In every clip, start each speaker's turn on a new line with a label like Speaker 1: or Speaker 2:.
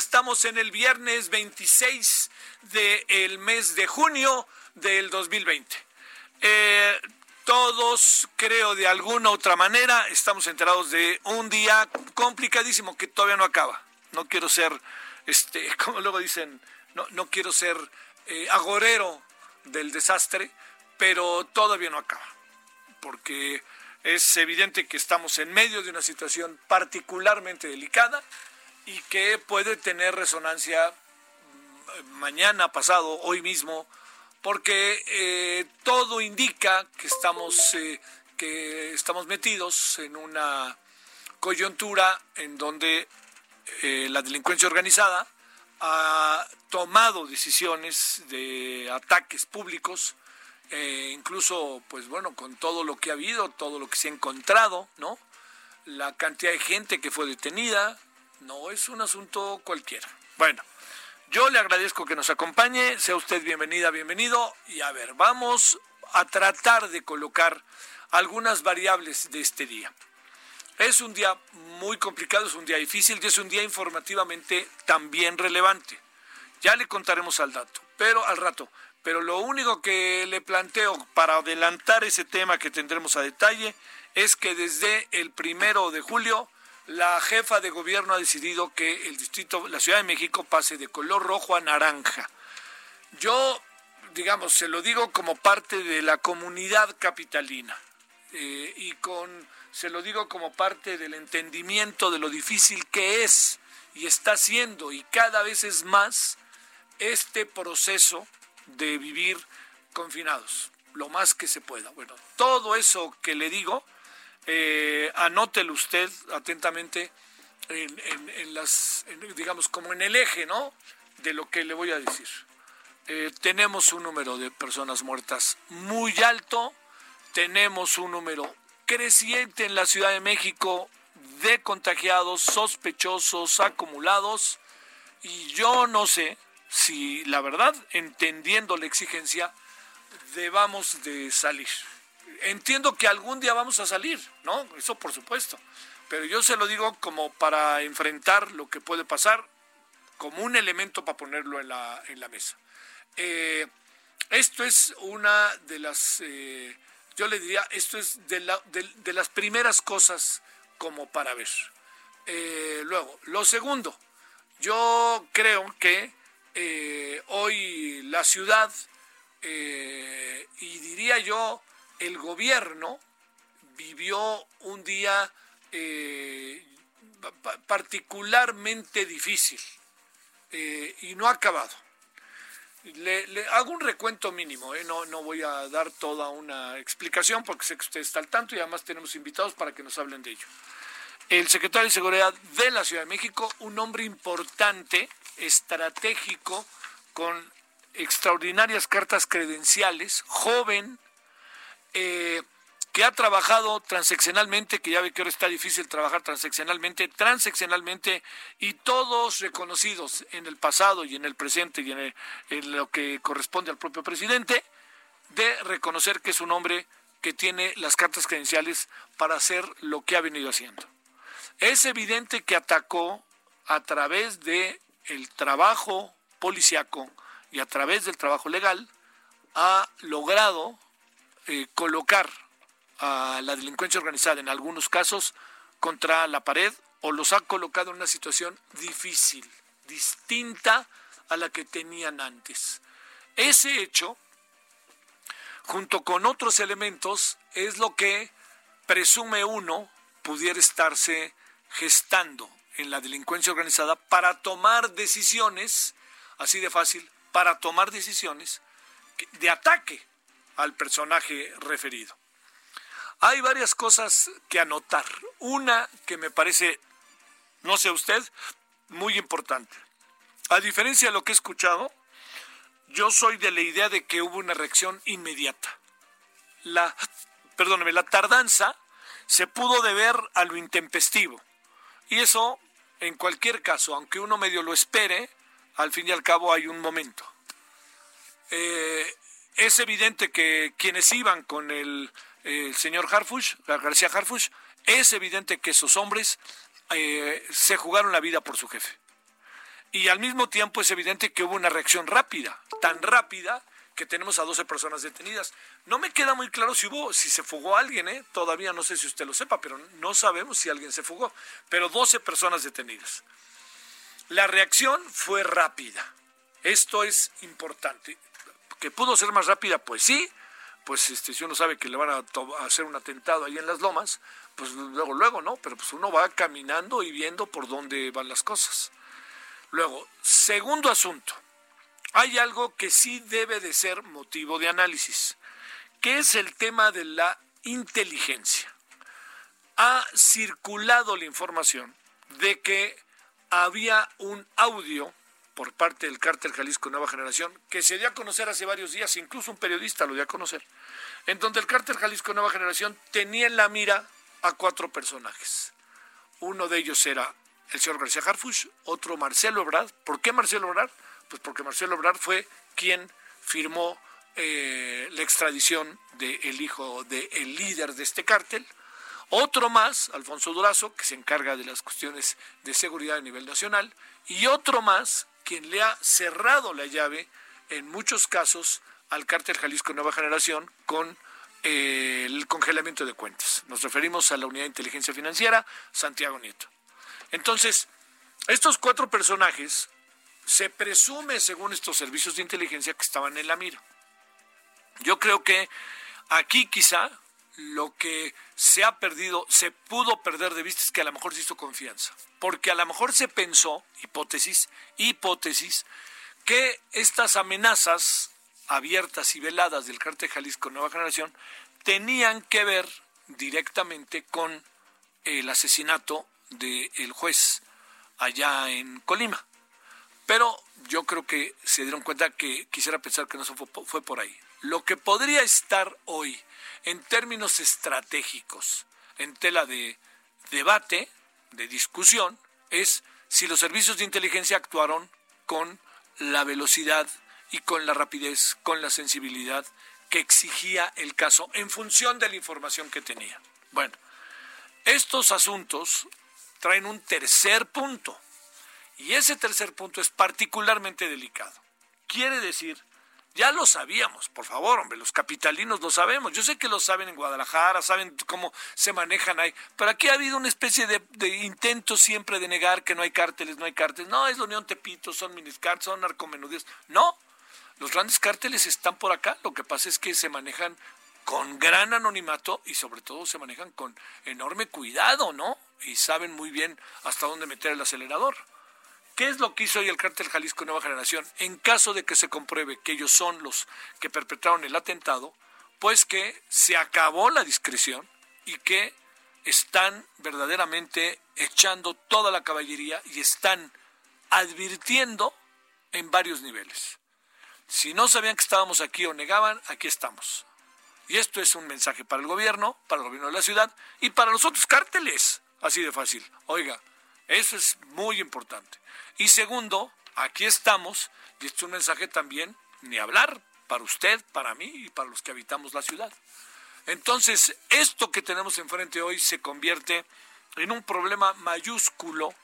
Speaker 1: Estamos en el viernes 26 del mes de junio del 2020. Eh, todos, creo, de alguna otra manera, estamos enterados de un día complicadísimo que todavía no acaba. No quiero ser, este, como luego dicen, no, no quiero ser eh, agorero del desastre, pero todavía no acaba. Porque es evidente que estamos en medio de una situación particularmente delicada y que puede tener resonancia mm, mañana, pasado, hoy mismo, porque eh, todo indica que estamos, eh, que estamos metidos en una coyuntura en donde eh, la delincuencia organizada ha tomado decisiones de ataques públicos incluso, pues bueno, con todo lo que ha habido, todo lo que se ha encontrado, ¿no? La cantidad de gente que fue detenida, no es un asunto cualquiera. Bueno, yo le agradezco que nos acompañe, sea usted bienvenida, bienvenido, y a ver, vamos a tratar de colocar algunas variables de este día. Es un día muy complicado, es un día difícil y es un día informativamente también relevante. Ya le contaremos al dato, pero al rato pero lo único que le planteo para adelantar ese tema que tendremos a detalle es que desde el primero de julio la jefa de gobierno ha decidido que el distrito, la Ciudad de México pase de color rojo a naranja. Yo, digamos, se lo digo como parte de la comunidad capitalina eh, y con, se lo digo como parte del entendimiento de lo difícil que es y está siendo y cada vez es más este proceso de vivir confinados, lo más que se pueda. Bueno, todo eso que le digo, eh, anótelo usted atentamente en, las, digamos, como en el eje, ¿no? De lo que le voy a decir. Eh, tenemos un número de personas muertas muy alto, tenemos un número creciente en la Ciudad de México de contagiados, sospechosos, acumulados, y yo no sé si la verdad, entendiendo la exigencia, debamos de salir. Entiendo que algún día vamos a salir, ¿no? Eso por supuesto. Pero yo se lo digo como para enfrentar lo que puede pasar, como un elemento para ponerlo en la, en la mesa. Eh, esto es una de las, eh, yo le diría, esto es de, la- de- las primeras cosas como para ver. Eh, luego, lo segundo, yo creo que hoy la ciudad y diría yo el gobierno vivió un día eh, pa- pa- particularmente difícil eh, y no ha acabado. Le, le hago un recuento mínimo, ¿eh? no, no voy a dar toda una explicación porque sé que usted está al tanto y además tenemos invitados para que nos hablen de ello. El secretario de Seguridad de la Ciudad de México, un hombre importante, estratégico, con extraordinarias cartas credenciales, joven, eh, que ha trabajado transeccionalmente, que ya ve que ahora está difícil trabajar transeccionalmente, transeccionalmente, y todos reconocidos en el pasado y en el presente y en, en lo que corresponde al propio presidente, de reconocer que es un hombre que tiene las cartas credenciales para hacer lo que ha venido haciendo. Es evidente que atacó a través de el trabajo policiaco y a través del trabajo legal ha logrado eh, colocar a la delincuencia organizada en algunos casos contra la pared o los ha colocado en una situación difícil, distinta a la que tenían antes. Ese hecho, junto con otros elementos, es lo que presume uno pudiera estarse gestando en la delincuencia organizada para tomar decisiones, así de fácil, para tomar decisiones de ataque al personaje referido. Hay varias cosas que anotar. Una que me parece, no sé usted, muy importante. A diferencia de lo que he escuchado, yo soy de la idea de que hubo una reacción inmediata. La, perdóneme, la tardanza se pudo deber a lo intempestivo. Y eso, en cualquier caso, aunque uno medio lo espere, al fin y al cabo hay un momento. Eh, es evidente que quienes iban con el, señor Harfush, García Harfush, es evidente que esos hombres eh, se jugaron la vida por su jefe. Y al mismo tiempo es evidente que hubo una reacción rápida, tan rápida que tenemos a 12 personas detenidas. No me queda muy claro si hubo, si se fugó alguien, ¿eh? todavía no sé si usted lo sepa, pero no sabemos si alguien se fugó. Pero 12 personas detenidas. La reacción fue rápida. Esto es importante que pudo ser más rápida, pues sí, pues este, si uno sabe que le van a, hacer un atentado ahí en las lomas, pues luego, luego, ¿no? Pero pues uno va caminando y viendo por dónde van las cosas. Luego, segundo asunto, hay algo que sí debe de ser motivo de análisis, que es el tema de la inteligencia. Ha circulado la información de que había un audio por parte del cártel Jalisco Nueva Generación, que se dio a conocer hace varios días, incluso un periodista lo dio a conocer, en donde el cártel Jalisco Nueva Generación tenía en la mira a cuatro personajes. Uno de ellos era el señor García Harfuch, otro Marcelo Ebrard. ¿Por qué Marcelo Ebrard? Pues porque Marcelo Ebrard fue quien firmó eh, la extradición del hijo del líder de este cártel. Otro más, Alfonso Durazo, que se encarga de las cuestiones de seguridad a nivel nacional. Y otro más, quien le ha cerrado la llave en muchos casos al cártel Jalisco Nueva Generación con eh, el congelamiento de cuentas. Nos referimos a la Unidad de Inteligencia Financiera, Santiago Nieto. Entonces, estos cuatro personajes se presume, según estos servicios de inteligencia, que estaban en la mira. Yo creo que aquí quizá lo que se ha perdido, se pudo perder de vista es que a lo mejor se hizo confianza, porque a lo mejor se pensó, hipótesis, hipótesis, que estas amenazas abiertas y veladas del cártel Jalisco Nueva Generación tenían que ver directamente con el asesinato del juez allá en Colima. Pero yo creo que se dieron cuenta que quisiera pensar que no fue por ahí. Lo que podría estar hoy en términos estratégicos, en tela de debate, de discusión, es si los servicios de inteligencia actuaron con la velocidad y con la rapidez, con la sensibilidad que exigía el caso en función de la información que tenía. Bueno, estos asuntos traen un tercer punto y ese tercer punto es particularmente delicado. Quiere decir ya lo sabíamos, por favor, hombre, los capitalinos lo sabemos. Yo sé que lo saben en Guadalajara, saben cómo se manejan ahí, pero aquí ha habido una especie de, intento siempre de negar que no hay cárteles, no hay cárteles. No, es la Unión Tepito, son miniscárteles, son narcomenudíos. No, los grandes cárteles están por acá. Lo que pasa es que se manejan con gran anonimato y sobre todo se manejan con enorme cuidado, ¿no? Y saben muy bien hasta dónde meter el acelerador. ¿Qué es lo que hizo hoy el cártel Jalisco Nueva Generación? En caso de que se compruebe que ellos son los que perpetraron el atentado, pues que se acabó la discreción y que están verdaderamente echando toda la caballería y están advirtiendo en varios niveles. Si no sabían que estábamos aquí o negaban, aquí estamos. Y esto es un mensaje para el gobierno, para el gobierno de la ciudad y para los otros cárteles. Así de fácil. Oiga, eso es muy importante. Y segundo, aquí estamos, y es un mensaje también, ni hablar, para usted, para mí y para los que habitamos la ciudad. Entonces, esto que tenemos enfrente hoy se convierte en un problema mayúsculo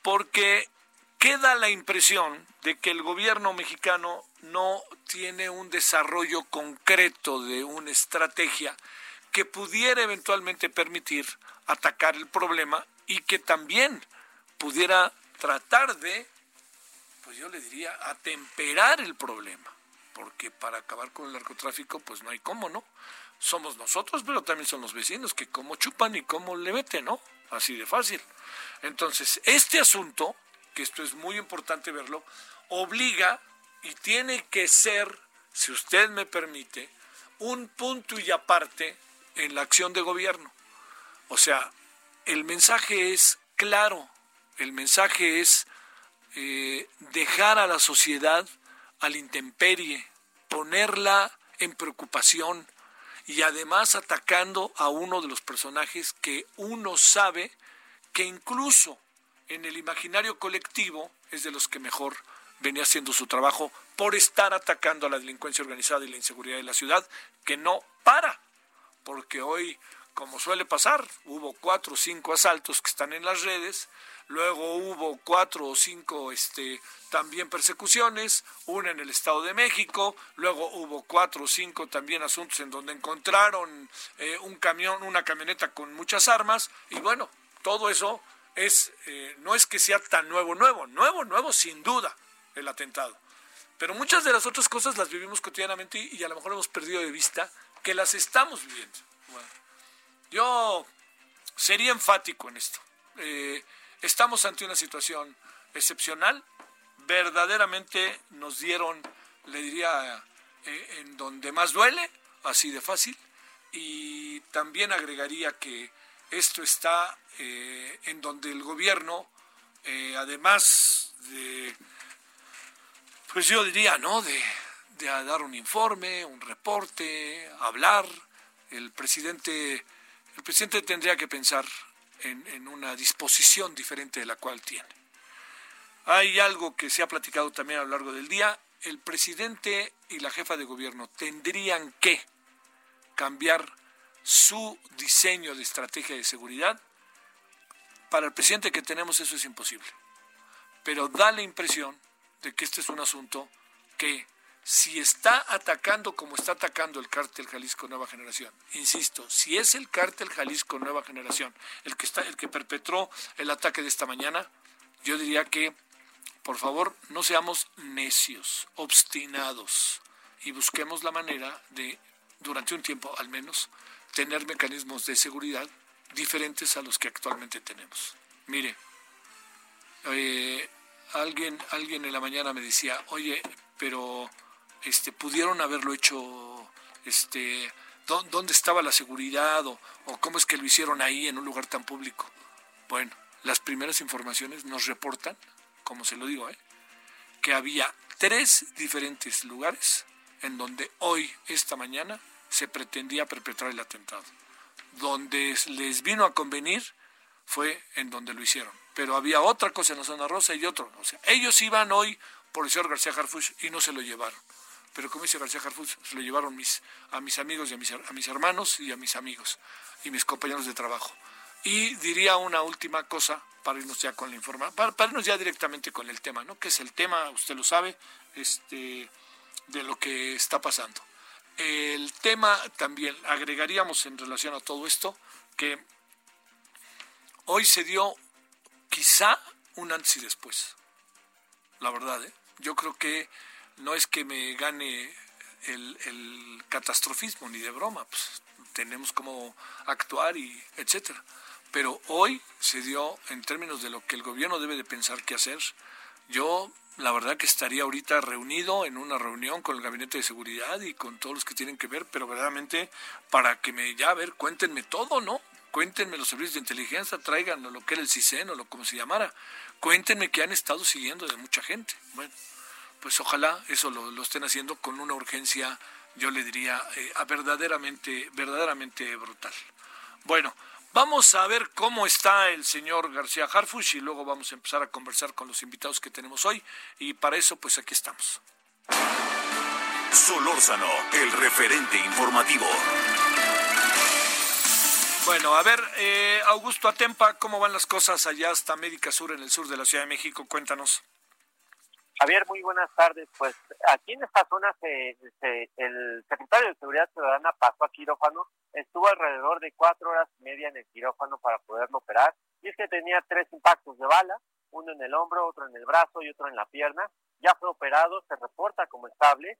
Speaker 1: porque queda la impresión de que el gobierno mexicano no tiene un desarrollo concreto de una estrategia que pudiera eventualmente permitir atacar el problema y que también pudiera tratar de, pues yo le diría, atemperar el problema, porque para acabar con el narcotráfico, pues no hay cómo, ¿no? Somos nosotros, pero también son los vecinos que cómo chupan y cómo le meten, ¿no? Así de fácil. Entonces, este asunto, que esto es muy importante verlo, obliga y tiene que ser, si usted me permite, un punto y aparte en la acción de gobierno. O sea, el mensaje es claro, el mensaje es eh, dejar a la sociedad al intemperie, ponerla en preocupación y además atacando a uno de los personajes que uno sabe que incluso en el imaginario colectivo es de los que mejor venía haciendo su trabajo por estar atacando a la delincuencia organizada y la inseguridad de la ciudad, que no para, porque hoy, como suele pasar, hubo cuatro o cinco asaltos que están en las redes, luego hubo cuatro o cinco este, también persecuciones, una en el Estado de México, luego hubo cuatro o cinco también asuntos en donde encontraron eh, un camión, una camioneta con muchas armas, y bueno, todo eso es, eh, no es que sea tan nuevo, nuevo, nuevo, nuevo sin duda el atentado. Pero muchas de las otras cosas las vivimos cotidianamente y, a lo mejor hemos perdido de vista que las estamos viviendo. yo sería enfático en esto. Eh, estamos ante una situación excepcional. Verdaderamente nos dieron, le diría, eh, en donde más duele, así de fácil. Y también agregaría que esto está eh, en donde el gobierno, eh, además de, pues yo diría, ¿no? De, dar un informe, un reporte, hablar, el presidente, el presidente tendría que pensar en, una disposición diferente de la cual tiene. Hay algo que se ha platicado también a lo largo del día. El presidente y la jefa de gobierno tendrían que cambiar su diseño de estrategia de seguridad, para el presidente que tenemos eso es imposible. Pero da la impresión de que este es un asunto que si está atacando como está atacando el cártel Jalisco Nueva Generación, insisto, si es el cártel Jalisco Nueva Generación el que está el que perpetró el ataque de esta mañana, yo diría que por favor no seamos necios, obstinados y busquemos la manera de durante un tiempo al menos tener mecanismos de seguridad diferentes a los que actualmente tenemos. Mire, eh, alguien, alguien en la mañana me decía, oye, pero este, pudieron haberlo hecho, este, ¿dónde estaba la seguridad o, cómo es que lo hicieron ahí en un lugar tan público? Bueno, las primeras informaciones nos reportan, como se lo digo, ¿eh? que había tres diferentes lugares en donde hoy, esta mañana, se pretendía perpetrar el atentado. Donde les vino a convenir fue en donde lo hicieron. Pero había otra cosa en la zona rosa y otro. Ellos iban hoy por el señor García Harfuch y no se lo llevaron. Pero como dice García Harfuch, se lo llevaron mis, a mis amigos y a mis, a mis hermanos y a mis amigos y mis compañeros de trabajo. Y diría una última cosa para irnos ya con la información, para, para, irnos ya directamente con el tema, ¿no? Que es el tema, usted lo sabe, este, de lo que está pasando. El tema también, agregaríamos en relación a todo esto, que hoy se dio quizá un antes y después. La verdad, ¿eh? yo creo que no es que me gane el, catastrofismo ni de broma, pues tenemos cómo actuar y etcétera. Pero hoy se dio en términos de lo que el gobierno debe de pensar qué hacer. Yo la verdad que estaría ahorita reunido en una reunión con el gabinete de seguridad y con todos los que tienen que ver, pero verdaderamente para que me ya a ver, cuéntenme todo, ¿no? Cuéntenme los servicios de inteligencia, traigan lo que era el CISEN o lo como se llamara. Cuéntenme que han estado siguiendo de mucha gente. Bueno, pues ojalá eso lo, estén haciendo con una urgencia, yo le diría, eh, verdaderamente, verdaderamente brutal. Bueno, Vamos a ver cómo está el señor García Harfush y luego vamos a empezar a conversar con los invitados que tenemos hoy. Y para eso, pues aquí estamos.
Speaker 2: Solórzano, el referente informativo.
Speaker 1: Bueno, a ver, eh, Augusto Atempa, ¿cómo van las cosas allá hasta América Sur, en el sur de la Ciudad de México? Cuéntanos.
Speaker 3: Javier, muy buenas tardes. Pues aquí en esta zona se, el secretario de Seguridad Ciudadana pasó a quirófano, estuvo alrededor de cuatro horas y media en el quirófano para poderlo operar, y es que tenía tres impactos de bala, uno en el hombro, otro en el brazo y otro en la pierna. Ya fue operado, se reporta como estable.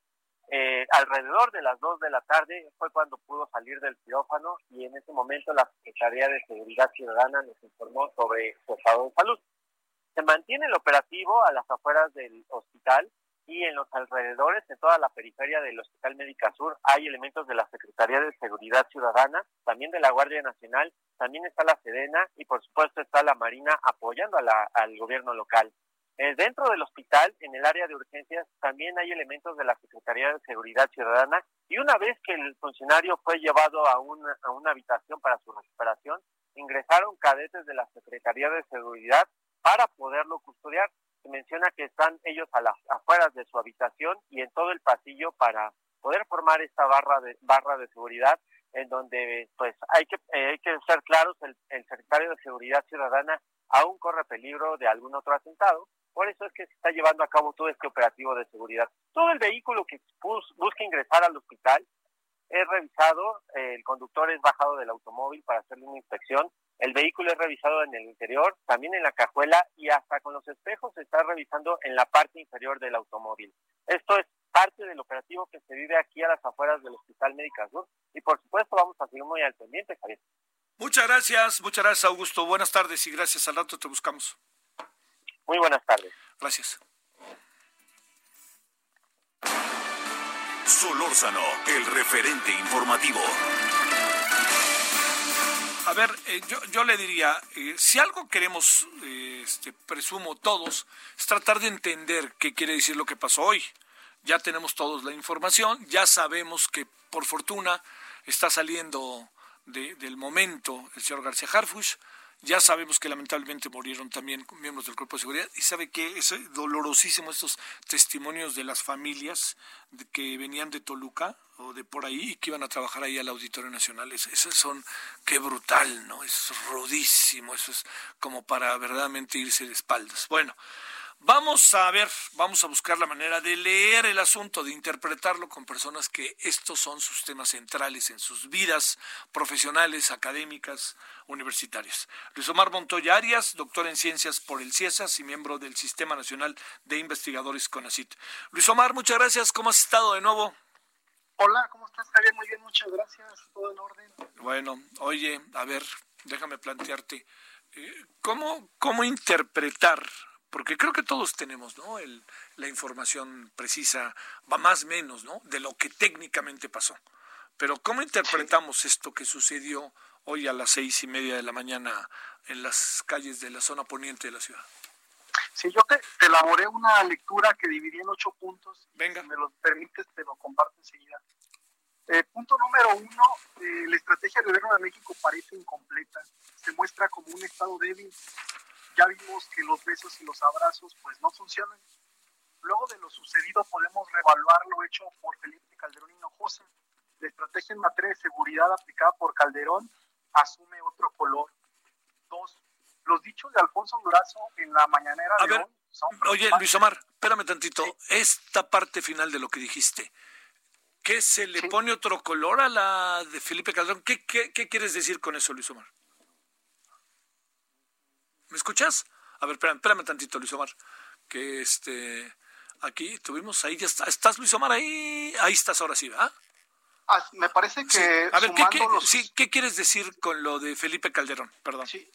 Speaker 3: Eh, alrededor de las dos de la tarde fue cuando pudo salir del quirófano y en ese momento la Secretaría de Seguridad Ciudadana nos informó sobre su estado de salud. Se mantiene el operativo a las afueras del hospital y en los alrededores, en toda la periferia del Hospital Médica Sur, hay elementos de la Secretaría de Seguridad Ciudadana, también de la Guardia Nacional, también está la Sedena y por supuesto está la Marina apoyando al gobierno local. Eh, dentro del hospital, en el área de urgencias, también hay elementos de la Secretaría de Seguridad Ciudadana y una vez que el funcionario fue llevado a una, a una habitación para su recuperación, ingresaron cadetes de la Secretaría de Seguridad para poderlo custodiar. Se menciona que están ellos a las afueras de su habitación y en todo el pasillo para poder formar esta barra de barra de seguridad en donde pues hay que eh, hay que ser claros el, secretario de seguridad ciudadana aún corre peligro de algún otro atentado por eso es que se está llevando a cabo todo este operativo de seguridad todo el vehículo que busca ingresar al hospital es revisado el conductor es bajado del automóvil para hacerle una inspección el vehículo es revisado en el interior, también en la cajuela y hasta con los espejos se está revisando en la parte inferior del automóvil. Esto es parte del operativo que se vive aquí a las afueras del Hospital Médica Sur y por supuesto vamos a seguir muy al pendiente, Javier.
Speaker 1: Muchas gracias, muchas gracias Augusto. Buenas tardes y gracias. Al rato te buscamos.
Speaker 3: Muy buenas tardes.
Speaker 1: Gracias.
Speaker 2: Solórzano, el referente informativo.
Speaker 1: A ver, eh, yo, le diría, eh, si algo queremos, eh, este, presumo todos, es tratar de entender qué quiere decir lo que pasó hoy. Ya tenemos todos la información, ya sabemos que por fortuna está saliendo del momento el señor García Harfush, ya sabemos que lamentablemente murieron también miembros del Cuerpo de Seguridad y sabe que es dolorosísimo estos testimonios de las familias que venían de Toluca o de por ahí y que iban a trabajar ahí al Auditorio Nacional. Esos son, qué brutal, ¿no? Es rudísimo, eso es como para verdaderamente irse de espaldas. Bueno, Vamos a ver, vamos a buscar la manera de leer el asunto, de interpretarlo con personas que estos son sus temas centrales en sus vidas profesionales, académicas, universitarias. Luis Omar Montoya Arias, doctor en ciencias por el CIESAS y miembro del Sistema Nacional de Investigadores CONACIT. Luis Omar, muchas gracias. ¿Cómo has estado de nuevo?
Speaker 4: Hola, ¿cómo estás, Javier? Muy bien, muchas gracias. Todo en orden.
Speaker 1: Bueno, oye, a ver, déjame plantearte. Eh, ¿Cómo, cómo interpretar porque creo que todos tenemos ¿no? la información precisa, va más o menos, ¿no? de lo que técnicamente pasó. Pero ¿cómo interpretamos esto que sucedió hoy a las seis y media de la mañana en las calles de la zona poniente de la ciudad?
Speaker 4: Sí, yo te, elaboré una lectura que dividí en ocho puntos.
Speaker 1: Venga.
Speaker 4: Si me lo permites, te lo comparto enseguida. Eh, punto número uno, eh, la estrategia del gobierno de México parece incompleta. Se muestra como un Estado débil ya vimos que los besos y los abrazos pues no funcionan. Luego de lo sucedido podemos reevaluar lo hecho por Felipe Calderón Hinojosa. La estrategia en materia de seguridad aplicada por Calderón asume otro color. Dos, los dichos de Alfonso Durazo en la mañanera de hoy son
Speaker 1: Oye, Luis Omar, espérame tantito. Esta parte final de lo que dijiste, ¿qué se le pone otro color a la de Felipe Calderón? ¿Qué, qué, qué quieres decir con eso, Luis Omar? ¿Me escuchas? A ver, espérame, espérame tantito, Luis Omar. Que este, aquí tuvimos, ahí ya está. ¿Estás, Luis Omar, ahí? Ahí estás ahora sí, ¿verdad?
Speaker 4: Ah, me parece que.
Speaker 1: A ver, ¿qué, ¿qué, quieres decir con lo de Felipe Calderón? Perdón.
Speaker 4: Sí,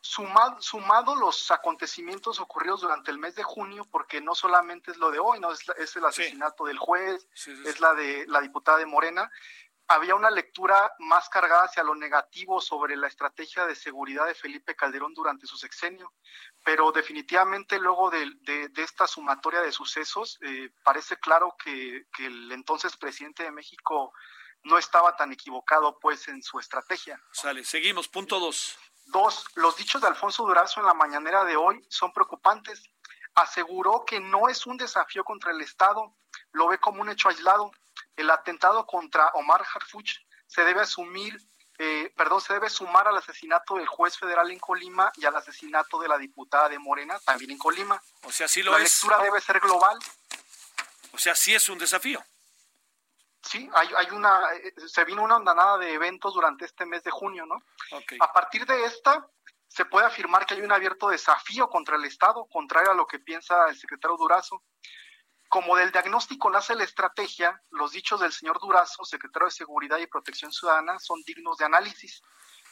Speaker 4: sumado, sumado los acontecimientos ocurridos durante el mes de junio, porque no solamente es lo de hoy, no es, es el asesinato del juez, es la de la diputada de Morena, había una lectura más cargada hacia lo negativo sobre la estrategia de seguridad de Felipe Calderón durante su sexenio, pero definitivamente luego de, esta sumatoria de sucesos eh, parece claro que, el entonces presidente de México no estaba tan equivocado pues en su estrategia.
Speaker 1: Sale, seguimos, punto dos.
Speaker 4: Dos, los dichos de Alfonso Durazo en la mañanera de hoy son preocupantes. Aseguró que no es un desafío contra el Estado, lo ve como un hecho aislado el atentado contra Omar Harfuch se debe asumir eh, perdón, se debe sumar al asesinato del juez federal en Colima y al asesinato de la diputada de Morena también en Colima.
Speaker 1: O sea, sí lo
Speaker 4: la
Speaker 1: es.
Speaker 4: lectura debe ser global.
Speaker 1: O sea, sí es un desafío.
Speaker 4: Sí, hay, hay una, eh, se vino una andanada de eventos durante este mes de junio, ¿no?
Speaker 1: Okay.
Speaker 4: A partir de esta, se puede afirmar que hay un abierto desafío contra el Estado, contrario a lo que piensa el secretario Durazo. Como del diagnóstico nace la estrategia, los dichos del señor Durazo, secretario de Seguridad y Protección Ciudadana, son dignos de análisis.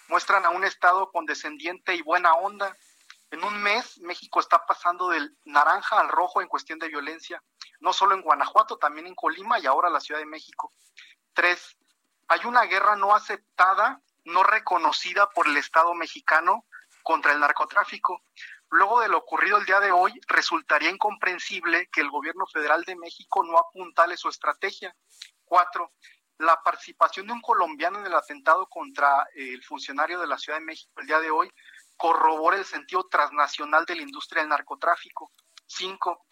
Speaker 4: Muestran a un Estado condescendiente y buena onda. En un mes, México está pasando del naranja al rojo en cuestión de violencia, no solo en Guanajuato, también en Colima y ahora la Ciudad de México. Tres, hay una guerra no aceptada, no reconocida por el Estado mexicano contra el narcotráfico. Luego de lo ocurrido el día de hoy, resultaría incomprensible que el gobierno federal de México no apuntale su estrategia. Cuatro, la participación de un colombiano en el atentado contra el funcionario de la Ciudad de México el día de hoy corrobora el sentido transnacional de la industria del narcotráfico. Cinco,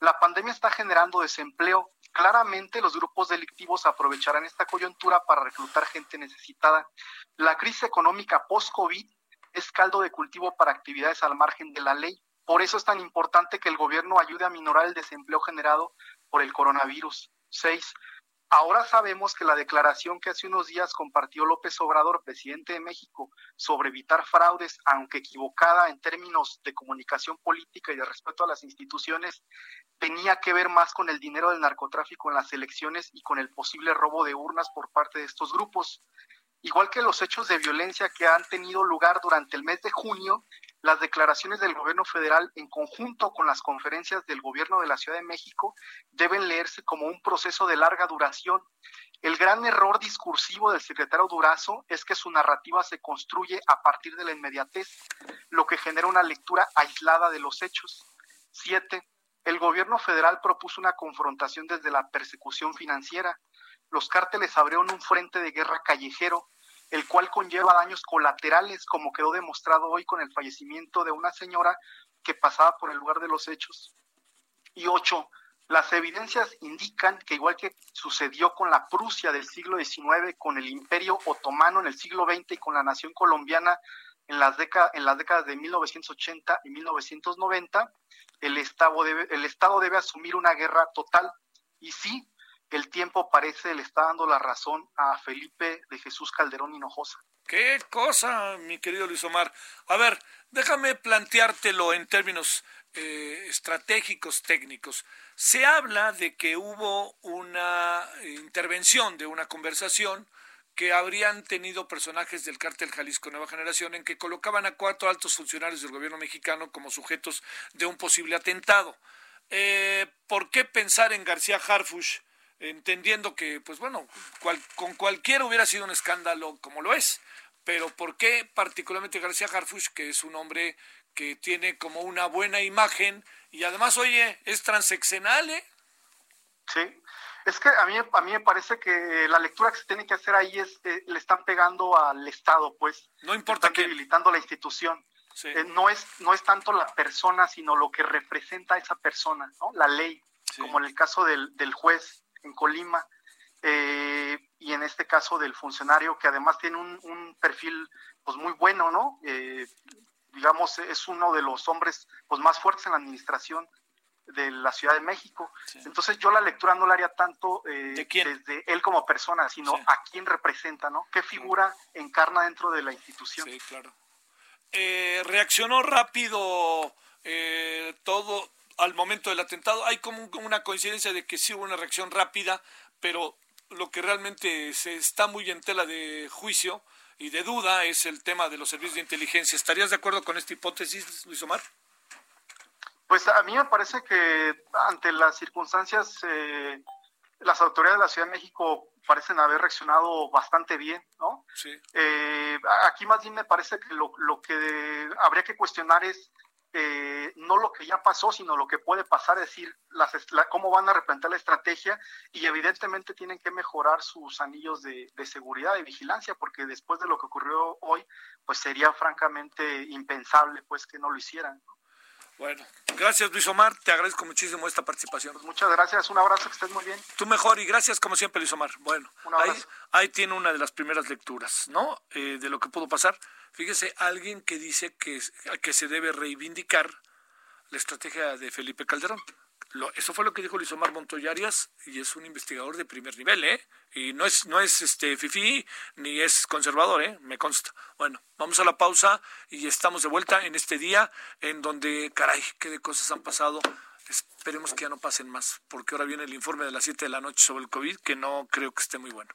Speaker 4: la pandemia está generando desempleo. Claramente los grupos delictivos aprovecharán esta coyuntura para reclutar gente necesitada. La crisis económica post-COVID es caldo de cultivo para actividades al margen de la ley. Por eso es tan importante que el gobierno ayude a minorar el desempleo generado por el coronavirus. Seis, ahora sabemos que la declaración que hace unos días compartió López Obrador, presidente de México, sobre evitar fraudes, aunque equivocada en términos de comunicación política y de respeto a las instituciones, tenía que ver más con el dinero del narcotráfico en las elecciones y con el posible robo de urnas por parte de estos grupos. Igual que los hechos de violencia que han tenido lugar durante el mes de junio, las declaraciones del gobierno federal en conjunto con las conferencias del gobierno de la Ciudad de México deben leerse como un proceso de larga duración. El gran error discursivo del secretario Durazo es que su narrativa se construye a partir de la inmediatez, lo que genera una lectura aislada de los hechos. Siete, el gobierno federal propuso una confrontación desde la persecución financiera. Los cárteles abrieron un frente de guerra callejero el cual conlleva daños colaterales, como quedó demostrado hoy con el fallecimiento de una señora que pasaba por el lugar de los hechos. Y ocho, las evidencias indican que igual que sucedió con la Prusia del siglo XIX, con el Imperio Otomano en el siglo XX y con la nación colombiana en las, décadas de 1980 y 1990, el Estado, debe, el Estado debe asumir una guerra total. Y sí, el tiempo parece le está dando la razón a Felipe de Jesús Calderón Hinojosa.
Speaker 1: Qué cosa, mi querido Luis Omar. A ver, déjame planteártelo en términos eh, estratégicos, técnicos. Se habla de que hubo una intervención, de una conversación que habrían tenido personajes del cártel Jalisco Nueva Generación en que colocaban a cuatro altos funcionarios del gobierno mexicano como sujetos de un posible atentado. Eh, ¿Por qué pensar en García Harfush? Entendiendo que, pues bueno, con cualquiera hubiera sido un escándalo como lo es, pero ¿por qué particularmente García Harfush, que es un hombre que tiene como una buena imagen y además, oye, es transeccional, ¿eh?
Speaker 4: Sí, es que a mí, a mí me parece que la lectura que se tiene que hacer ahí es, eh, le están pegando al Estado, pues.
Speaker 1: No importa
Speaker 4: están debilitando la institución. Eh, no, es, no es tanto la persona, sino lo que representa a esa persona, ¿no? La ley, como en el caso del, del juez en Colima, eh, y en este caso del funcionario que además tiene un, perfil pues muy bueno, ¿no? Eh, digamos, es uno de los hombres pues más fuertes en la administración de la Ciudad de México. Entonces yo la lectura no la haría tanto eh, desde él como persona, sino a quién representa, ¿no? ¿Qué figura encarna dentro de la institución?
Speaker 1: Sí, claro. reaccionó rápido todo al momento del atentado. Hay como una coincidencia de que sí hubo una reacción rápida, pero lo que realmente se está muy en tela de juicio y de duda es el tema de los servicios de inteligencia. ¿Estarías de acuerdo con esta hipótesis, Luis Omar?
Speaker 4: Pues a mí me parece que ante las circunstancias, eh, las autoridades de la Ciudad de México parecen haber reaccionado bastante bien, ¿no?
Speaker 1: Sí.
Speaker 4: Eh, aquí más bien me parece que lo, lo que habría que cuestionar es eh, no lo que ya pasó, sino lo que puede pasar, es decir, las, cómo van a replantear la estrategia y evidentemente tienen que mejorar sus anillos de, seguridad y vigilancia, porque después de lo que ocurrió hoy, pues sería francamente impensable pues que no lo hicieran.
Speaker 1: Bueno, gracias Luis Omar, te agradezco muchísimo esta participación.
Speaker 4: Pues muchas gracias, un abrazo, que estés muy bien.
Speaker 1: Tú mejor y gracias como siempre Luis Omar. Bueno, ahí, ahí, tiene una de las primeras lecturas, ¿no? Eh, de lo que pudo pasar. Fíjese, alguien que dice que, que se debe reivindicar la estrategia de Felipe Calderón eso fue lo que dijo Luis Omar Montoyarias y es un investigador de primer nivel, ¿eh? Y no es, no es este fifi ni es conservador, ¿eh? Me consta. Bueno, vamos a la pausa y estamos de vuelta en este día en donde, caray, qué de cosas han pasado. Esperemos que ya no pasen más, porque ahora viene el informe de las 7 de la noche sobre el COVID, que no creo que esté muy bueno.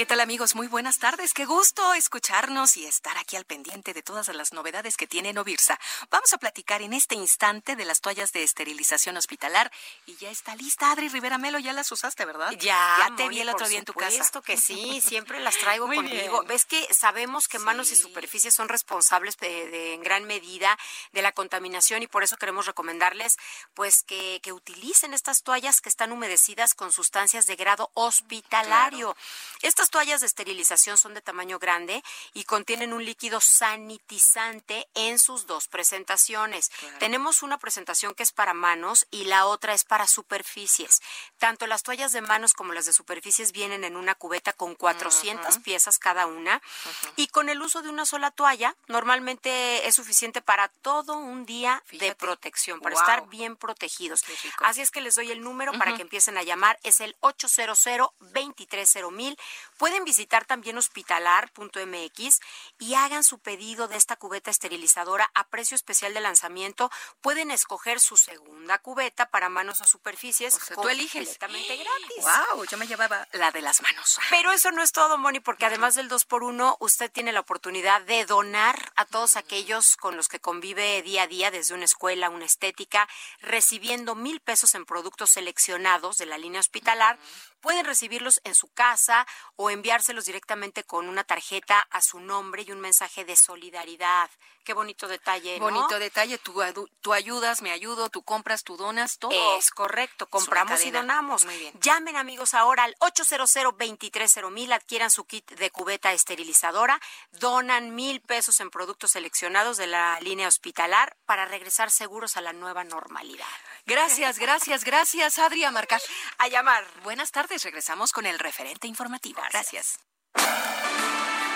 Speaker 5: ¿Qué tal amigos? Muy buenas tardes. Qué gusto escucharnos y estar aquí al pendiente de todas las novedades que tiene Novirsa. Vamos a platicar en este instante de las toallas de esterilización hospitalar y ya está lista Adri Rivera Melo, ya las usaste, ¿verdad?
Speaker 6: Ya, ya te vi el otro día en tu casa. Esto que sí, siempre las traigo conmigo. Ves que sabemos que manos y superficies son responsables de, en gran medida de la contaminación y por eso queremos recomendarles pues que, que utilicen estas toallas que están humedecidas con sustancias de grado hospitalario. Estas toallas de esterilización son de tamaño grande y contienen un líquido sanitizante en sus dos presentaciones. Tenemos una presentación que es para manos y la otra es para superficies. Tanto las toallas de manos como las de superficies vienen en una cubeta con 400 piezas cada una y con el uso de una sola toalla normalmente es suficiente para todo un día de protección, para estar bien protegidos. Así es que les doy el número para que empiecen a llamar, es el 800 230 mil Pueden visitar también hospitalar.mx y hagan su pedido de esta cubeta esterilizadora a precio especial de lanzamiento. Pueden escoger su segunda cubeta para manos o superficies.
Speaker 5: O sea, tú eliges.
Speaker 6: Completamente gratis.
Speaker 5: Wow, yo me llevaba la de las manos.
Speaker 6: Pero eso no es todo, Moni, porque además del 2 por 1 usted tiene la oportunidad de donar a todos aquellos con los que convive día a día, desde una escuela, una estética, recibiendo mil pesos en productos seleccionados de la línea hospitalar pueden recibirlos en su casa o enviárselos directamente con una tarjeta a su nombre y un mensaje de solidaridad. Qué bonito detalle,
Speaker 5: ¿no? Bonito detalle, tú, tú ayudas, me ayudo, tú compras, tú donas, todo.
Speaker 6: Es correcto, compramos y donamos. Muy bien. Llamen amigos ahora al 800 mil adquieran su kit de cubeta esterilizadora, donan mil pesos en productos seleccionados de la línea hospitalar para regresar seguros a la nueva normalidad.
Speaker 5: Gracias, gracias, gracias, Adri, a marcar.
Speaker 6: A llamar.
Speaker 5: Buenas tardes, regresamos con el referente informativo.
Speaker 6: Gracias.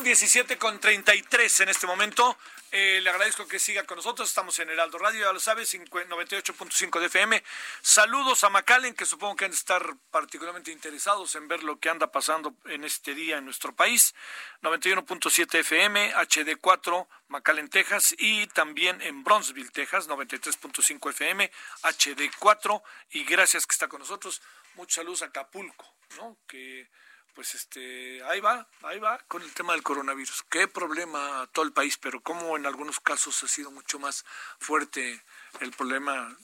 Speaker 1: Son 17 con 33 en este momento. Eh, le agradezco que siga con nosotros. Estamos en Heraldo Radio, ya lo sabe, 98.5 de FM. Saludos a Macallen, que supongo que han de estar particularmente interesados en ver lo que anda pasando en este día en nuestro país. 91.7 FM, HD4, McAllen, Texas, y también en Bronzeville, Texas, 93.5 FM, HD4. Y gracias que está con nosotros. Muchos saludos a Acapulco, ¿no? Que pues este, ahí va, ahí va con el tema del coronavirus. Qué problema todo el país, pero como en algunos casos ha sido mucho más fuerte el problema,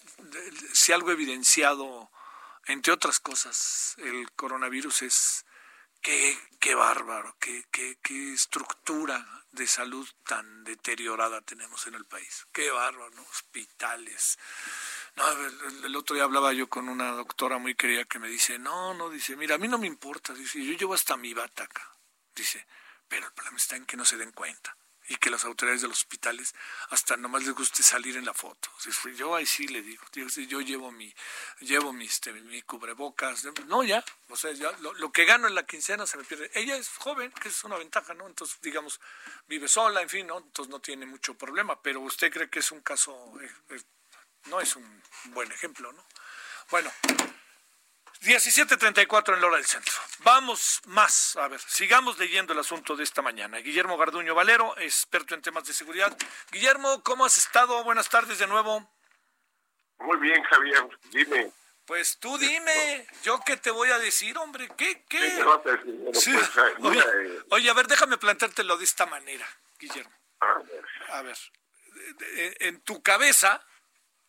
Speaker 1: si algo evidenciado, entre otras cosas, el coronavirus es qué, qué bárbaro, qué, qué, qué estructura de salud tan deteriorada tenemos en el país. Qué bárbaro, hospitales no, el, otro día hablaba yo con una doctora muy querida que me dice, no, no, dice, mira, a mí no me importa, dice, yo llevo hasta mi bata acá, dice, pero el problema está en que no se den cuenta y que las autoridades de los hospitales hasta nomás les guste salir en la foto. Yo ahí sí le digo, yo llevo mi, llevo mi, este, mi cubrebocas, no ya, o sea, ya, lo, que gano en la quincena se me pierde. Ella es joven, que es una ventaja, ¿no? Entonces, digamos, vive sola, en fin, ¿no? Entonces no tiene mucho problema, pero usted cree que es un caso eh, eh, no es un buen ejemplo, ¿no? Bueno, 17.34 en la hora del centro. Vamos más, a ver, sigamos leyendo el asunto de esta mañana. Guillermo Garduño Valero, experto en temas de seguridad. Guillermo, ¿cómo has estado? Buenas tardes de nuevo.
Speaker 7: Muy bien, Javier, dime.
Speaker 1: Pues tú dime, yo qué te voy a decir, hombre, ¿qué? qué?
Speaker 7: Pues, eh,
Speaker 1: oye, a ver, déjame planteártelo de esta manera, Guillermo. A ver, en tu cabeza,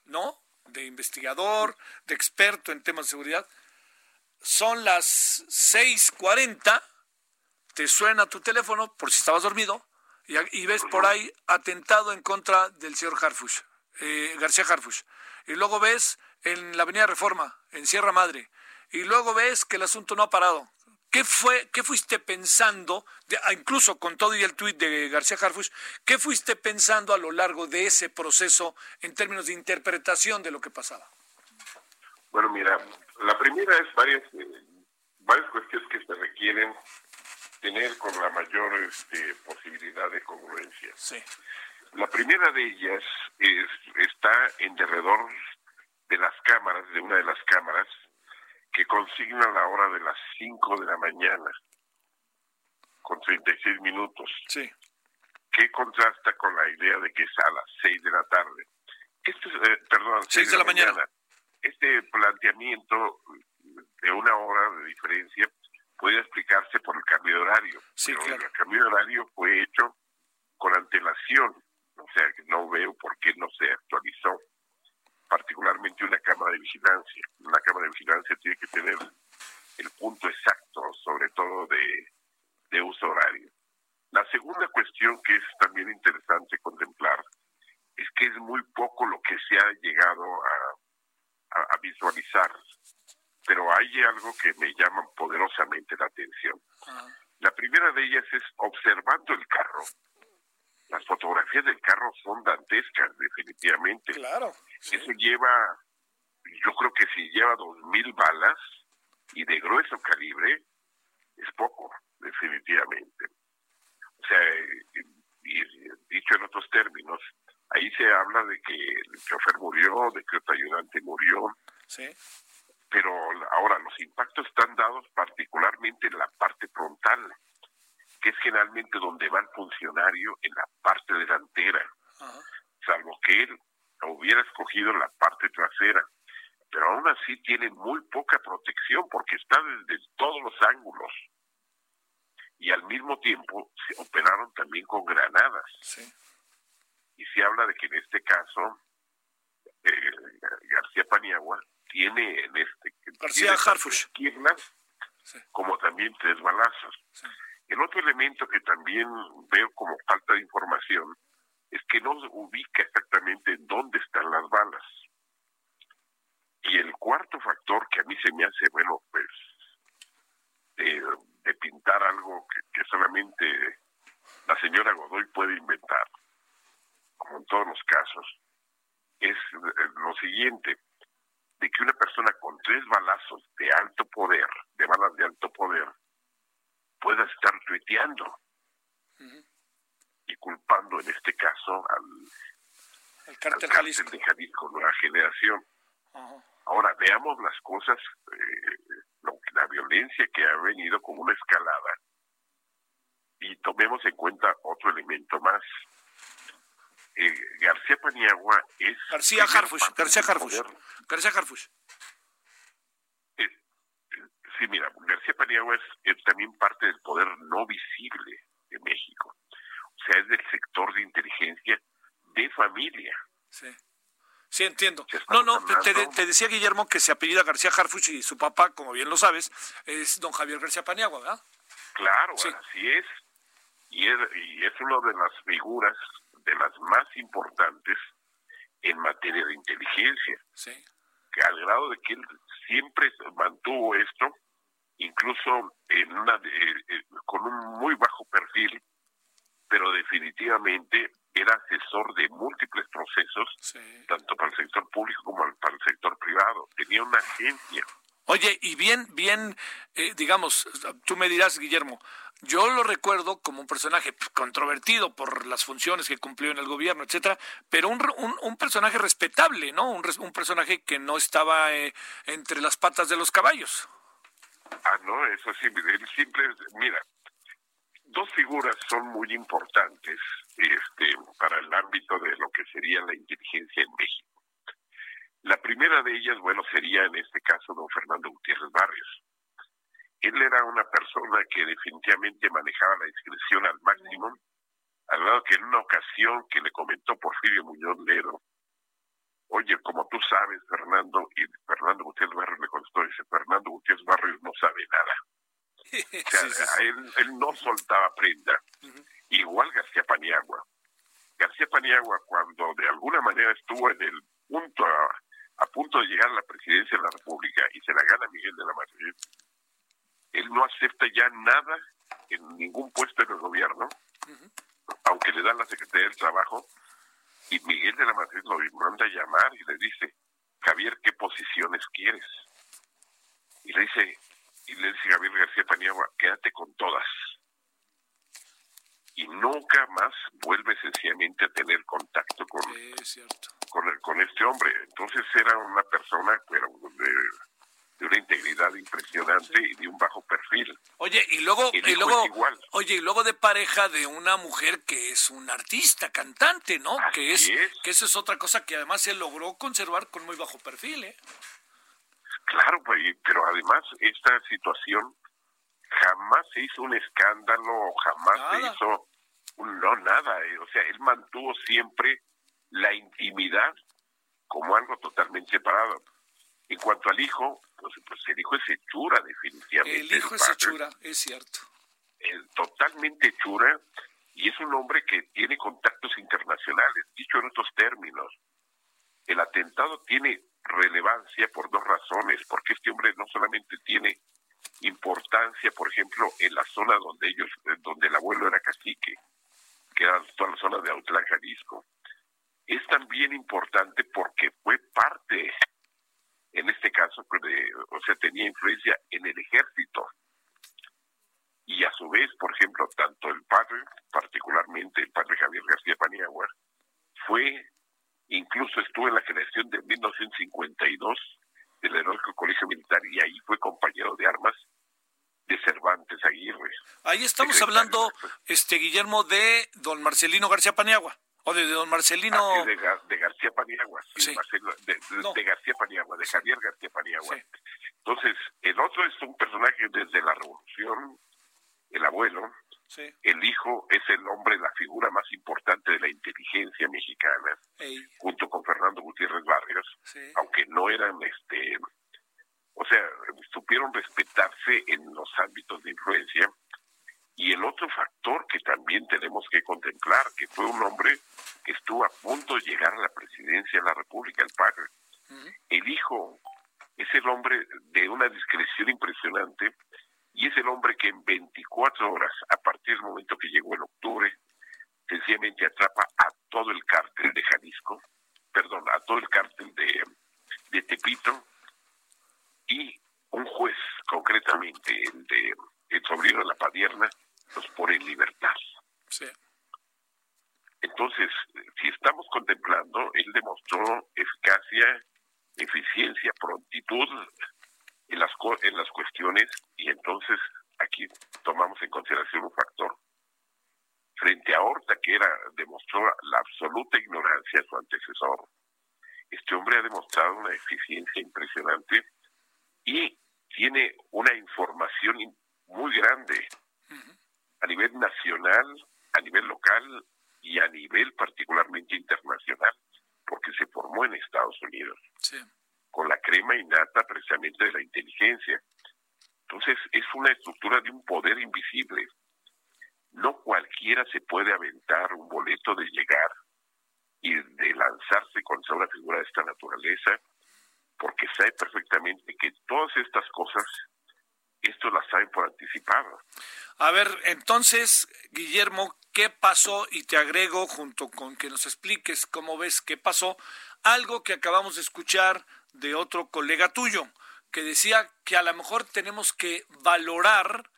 Speaker 1: ¿no? De investigador, de experto en temas de seguridad, son las 6:40, te suena tu teléfono por si estabas dormido y, ves por ahí atentado en contra del señor Harfush, eh, García Harfush. Y luego ves en la Avenida Reforma, en Sierra Madre, y luego ves que el asunto no ha parado. ¿Qué fue, qué fuiste pensando, ah, incluso con todo y el tuit de García Harfush, qué fuiste pensando a lo largo de ese proceso en términos de interpretación de lo que pasaba?
Speaker 7: Bueno, mira, la primera es varias, eh, varias cuestiones que se requieren tener con la mayor este, posibilidad de congruencia.
Speaker 1: Sí.
Speaker 7: La primera de ellas es, está en derredor de las cámaras, de una de las cámaras, que consigna la hora de las 5 de la mañana, con 36 minutos.
Speaker 1: Sí.
Speaker 7: Que contrasta con la idea de que es a las 6 de la tarde. Este, eh, perdón,
Speaker 1: 6 de, la, mañana
Speaker 7: este planteamiento de una hora de diferencia puede explicarse por el cambio de horario.
Speaker 1: Sí, claro.
Speaker 7: El cambio de horario fue hecho con antelación, o sea, no veo por qué no se actualizó, particularmente una cámara de vigilancia. Una cámara de vigilancia tiene que tener el punto exacto, sobre todo de, de uso horario. La segunda cuestión que es también interesante contemplar es que es muy poco lo que se ha llegado a a, visualizar, pero hay algo que me llama poderosamente la atención. La primera de ellas es observando el carro. Las fotografías del carro son dantescas, definitivamente.
Speaker 1: Claro.
Speaker 7: Eso lleva, yo creo que si lleva dos mil balas y de grueso calibre, es poco, definitivamente. O sea, dicho en otros términos, Ahí se habla de que el chofer murió, de que otro ayudante murió.
Speaker 1: Sí.
Speaker 7: Pero ahora los impactos están dados particularmente en la parte frontal, que es generalmente donde va el funcionario en la parte delantera, salvo que él hubiera escogido la parte trasera. Pero aún así tiene muy poca protección porque está desde todos los ángulos. Y al mismo tiempo se operaron también con granadas.
Speaker 1: Sí
Speaker 7: y se habla de que en este caso eh, García Paniagua tiene en este
Speaker 1: García Harfush
Speaker 7: como también tres balazos. El otro elemento que también veo como falta de información es que no ubica exactamente dónde están las balas. Y el cuarto factor que a mí se me hace, bueno, pues, de pintar algo que solamente la señora Godoy puede inventar, como en todos los casos, es eh, lo siguiente, de que una persona con tres balazos de alto poder, de balas de alto poder, pueda estar tuiteando y culpando en este caso al,
Speaker 1: el cártel, Jalisco.
Speaker 7: de Jalisco Nueva Generación. Ahora veamos las cosas, eh, lo, la violencia que ha venido como una escalada y tomemos en cuenta otro elemento más eh, García Paniagua es...
Speaker 1: García Harfush, García Harfush. García Harfush.
Speaker 7: Sí, mira, García Paniagua es, también parte del poder no visible de México. O sea, es del sector de inteligencia de familia.
Speaker 1: Sí. Sí, entiendo. No, no, te, decía Guillermo que se apellida García Harfuch y su papá, como bien lo sabes, es don Javier García Paniagua, ¿verdad?
Speaker 7: Claro, así es. Y, es. y es una de las figuras de las más importantes en materia de inteligencia. Que al grado de que él siempre mantuvo esto, incluso en una eh, eh, con un muy bajo perfil, pero definitivamente era asesor de múltiples procesos, tanto para el sector público como para el sector privado. Tenía una agencia.
Speaker 1: Oye, y bien, bien, eh, digamos, tú me dirás, Guillermo, yo lo recuerdo como un personaje controvertido por las funciones que cumplió en el gobierno, etcétera, pero un, un, personaje respetable, ¿no? Un, un, personaje que no estaba eh, entre las patas de los caballos.
Speaker 7: Ah, no, eso sí, el simple, mira, dos figuras son muy importantes este, para el ámbito de lo que sería la inteligencia en México. La primera de ellas, bueno, sería en este caso don Fernando Gutiérrez Barrios. Él era una persona que definitivamente manejaba la discreción al máximo, al lado que en una ocasión que le comentó Porfirio Muñoz Lero, oye, como tú sabes, Fernando, y Fernando Gutiérrez Barrios le contestó, dice, Fernando Gutiérrez Barrios no sabe nada. O sea, Él, no soltaba prenda. Igual García Paniagua. García Paniagua, cuando de alguna manera estuvo en el punto, a, punto de llegar a la presidencia de la República y se la gana Miguel de la Madrid, él no acepta ya nada en ningún puesto en el gobierno, aunque le dan la Secretaría del Trabajo, y Miguel de la Madrid lo manda a llamar y le dice, Javier, ¿qué posiciones quieres? Y le dice, y le dice Javier García Paniagua, quédate con todas. Y nunca más vuelve sencillamente a tener contacto con, con, con este hombre. Entonces era una persona pero de, de una integridad impresionante y de un bajo perfil.
Speaker 1: Oye, y luego, y luego, oye, y luego de pareja de una mujer que es un artista, cantante, ¿no? que es, que eso es otra cosa que además se logró conservar con muy bajo perfil, ¿eh?
Speaker 7: Claro, pues, pero además esta situación jamás se hizo un escándalo, jamás se hizo un, no nada, eh, o sea, él mantuvo siempre la intimidad como algo totalmente separado. En cuanto al hijo, pues, pues el hijo es hechura, definitivamente.
Speaker 1: El hijo es hechura, es cierto.
Speaker 7: totalmente hechura, y es un hombre que tiene contactos internacionales, dicho en otros términos. El atentado tiene relevancia por dos razones, porque este hombre no solamente tiene importancia, por ejemplo, en la zona donde ellos, donde el abuelo era cacique, que era toda la zona de Autlán, Jalisco, es también importante porque fue parte en este caso, o sea, tenía influencia en el ejército. Y a su vez, por ejemplo, tanto el padre, particularmente el padre Javier García Paniagua, fue, incluso estuvo en la generación de 1952 del Heroico Colegio Militar y ahí fue compañero de armas de Cervantes Aguirre.
Speaker 1: Ahí estamos hablando, este Guillermo, de don Marcelino García Paniagua. O de, don Marcelino.
Speaker 7: de, García Paniagua, sí, de, García Paniagua, de Javier García Paniagua. Entonces, el otro es un personaje desde la Revolución, el abuelo. El hijo es el hombre, la figura más importante de la inteligencia mexicana, junto con Fernando Gutiérrez Barrios, aunque no eran, este, o sea, supieron respetarse en los ámbitos de influencia y el otro factor que también tenemos que contemplar, que fue un hombre que estuvo a punto de llegar a la presidencia de la República, el padre. El hijo es el hombre de una discreción impresionante y es el hombre que en 24 horas, a partir del momento que llegó en octubre, sencillamente atrapa a todo el cártel de Jalisco, perdón, a todo el cártel de, de Tepito y un juez, concretamente el de el sobrino de la Padierna, los pone en libertad. Entonces, si estamos contemplando, él demostró eficacia, eficiencia, prontitud en las, en las cuestiones y entonces aquí tomamos en consideración un factor. Frente a Horta, que era demostró la absoluta ignorancia de su antecesor, este hombre ha demostrado una eficiencia impresionante y tiene una información muy grande a nivel nacional, a nivel local y a nivel particularmente internacional, porque se formó en Estados Unidos, con la crema innata precisamente de la inteligencia. Entonces es una estructura de un poder invisible. No cualquiera se puede aventar un boleto de llegar y de lanzarse contra una figura de esta naturaleza, porque sabe perfectamente que todas estas cosas esto la saben por anticipado.
Speaker 1: A ver, entonces, Guillermo, ¿qué pasó? Y te agrego, junto con que nos expliques cómo ves qué pasó, algo que acabamos de escuchar de otro colega tuyo, que decía que a lo mejor tenemos que valorar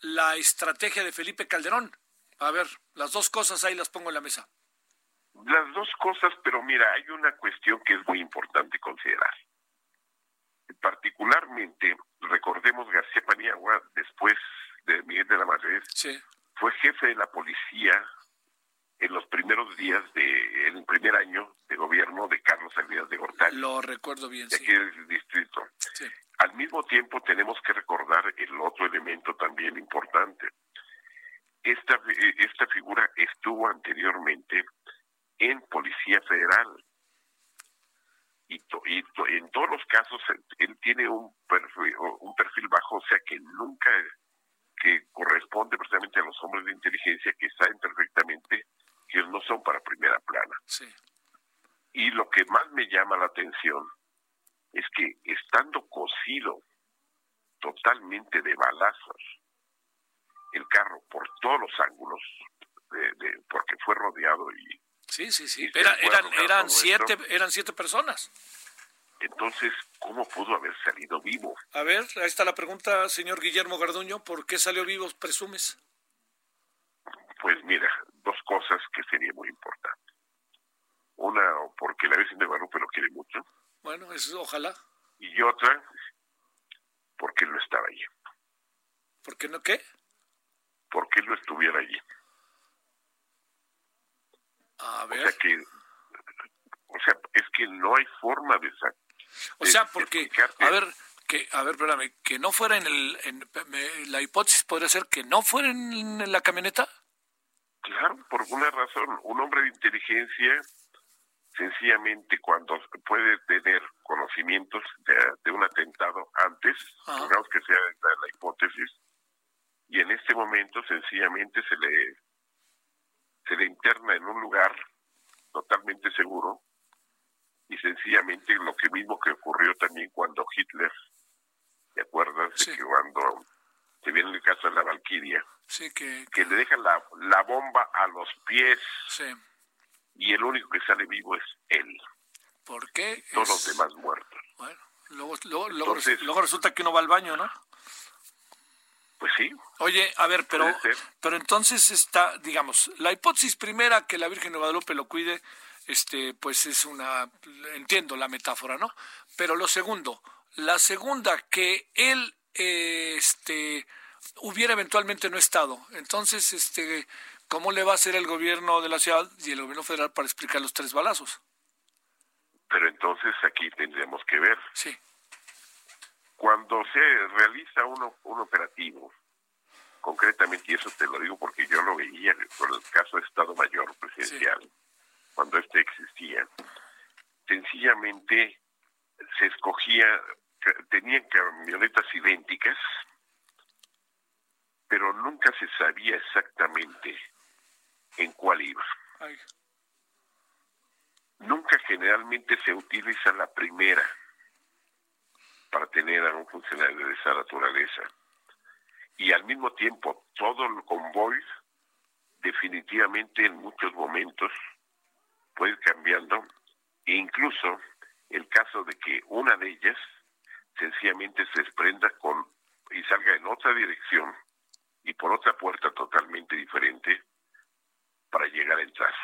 Speaker 1: la estrategia de Felipe Calderón. A ver, las dos cosas ahí las pongo en la mesa.
Speaker 7: Las dos cosas, pero mira, hay una cuestión que es muy importante considerar particularmente, recordemos García Paniagua, después de Miguel de la Madrid, fue jefe de la policía en los primeros días de el primer año de gobierno de Carlos Salinas de Gortari.
Speaker 1: Lo recuerdo bien,
Speaker 7: de aquí del distrito. Al mismo tiempo tenemos que recordar el otro elemento también importante. Esta, esta figura estuvo anteriormente en Policía Federal. Y, y en todos los casos él tiene un perfil, un perfil bajo, o sea que nunca que corresponde precisamente a los hombres de inteligencia que saben perfectamente que no son para primera plana. Y lo que más me llama la atención es que estando cosido totalmente de balazos, el carro por todos los ángulos, de, porque fue rodeado y...
Speaker 1: Sí, sí, sí. eran, eran, siete, eran siete personas.
Speaker 7: Entonces, ¿cómo pudo haber salido vivo?
Speaker 1: A ver, ahí está la pregunta, señor Guillermo Garduño. ¿Por qué salió vivo, presumes?
Speaker 7: Pues mira, dos cosas que sería muy importante. Una, porque la Virgen de Guadalupe lo quiere mucho.
Speaker 1: Bueno, eso ojalá.
Speaker 7: Y otra, porque él no estaba allí.
Speaker 1: ¿Por qué no qué?
Speaker 7: Porque él no estuviera allí.
Speaker 1: A ver.
Speaker 7: O sea que, o sea, es que no hay forma de sacar.
Speaker 1: O sea, porque, a ver, que, a ver, espérame, que no fuera en el, en, la hipótesis podría ser que no fuera en la camioneta.
Speaker 7: Claro, por una razón. Un hombre de inteligencia, sencillamente cuando puede tener conocimientos de, un atentado antes, digamos que sea la, hipótesis, y en este momento sencillamente se le se le interna en un lugar totalmente seguro y sencillamente lo que mismo que ocurrió también cuando Hitler, ¿te acuerdas de que cuando se viene el caso de la Valquiria? que, le dejan la, la, bomba a los pies. Y el único que sale vivo es él.
Speaker 1: ¿Por qué?
Speaker 7: Todos los demás muertos.
Speaker 1: Bueno, luego, luego, luego, resulta que uno va al baño, ¿no?
Speaker 7: Pues sí.
Speaker 1: Oye, a ver, pero, pero entonces está, digamos, la hipótesis primera que la Virgen de Guadalupe lo cuide, este, pues es una, entiendo la metáfora, ¿no? Pero lo segundo, la segunda, que él, este, hubiera eventualmente no estado. Entonces, este, ¿cómo le va a hacer el gobierno de la ciudad y el gobierno federal para explicar los tres balazos?
Speaker 7: Pero entonces aquí tendríamos que ver.
Speaker 1: Sí.
Speaker 7: Cuando se realiza uno, un operativo, concretamente, y eso te lo digo porque yo lo veía con el caso de Estado Mayor Presidencial, cuando este existía, sencillamente se escogía, tenían camionetas idénticas, pero nunca se sabía exactamente en cuál iba. Nunca generalmente se utiliza la primera para tener a un funcionario de esa naturaleza. Y al mismo tiempo, todo el convoy definitivamente en muchos momentos puede ir cambiando e incluso el caso de que una de ellas sencillamente se desprenda con y salga en otra dirección y por otra puerta totalmente diferente para llegar a entrar.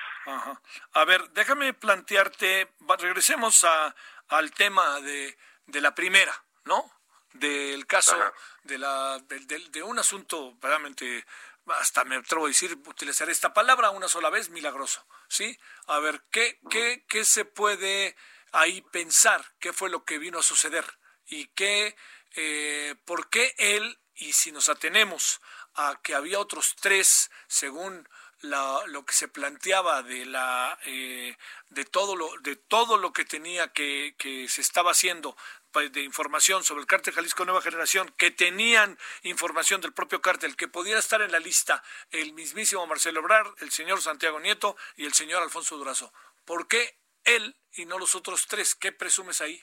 Speaker 1: A ver, déjame plantearte, regresemos a, al tema de, de la primera, ¿no? Del caso de, la, de, un asunto realmente, hasta me atrevo a decir, utilizar esta palabra una sola vez, milagroso, ¿sí? A ver, ¿qué, qué, qué se puede ahí pensar? ¿Qué fue lo que vino a suceder? ¿Y qué, eh, por qué él, y si nos atenemos a que había otros tres, según lo que se planteaba de la eh, de todo lo de todo lo que tenía que, que se estaba haciendo de información sobre el cártel Jalisco Nueva Generación, que tenían información del propio cártel, que pudiera estar en la lista el mismísimo Marcelo Obrar, el señor Santiago Nieto y el señor Alfonso Durazo. ¿Por qué él y no los otros tres? ¿Qué presumes ahí?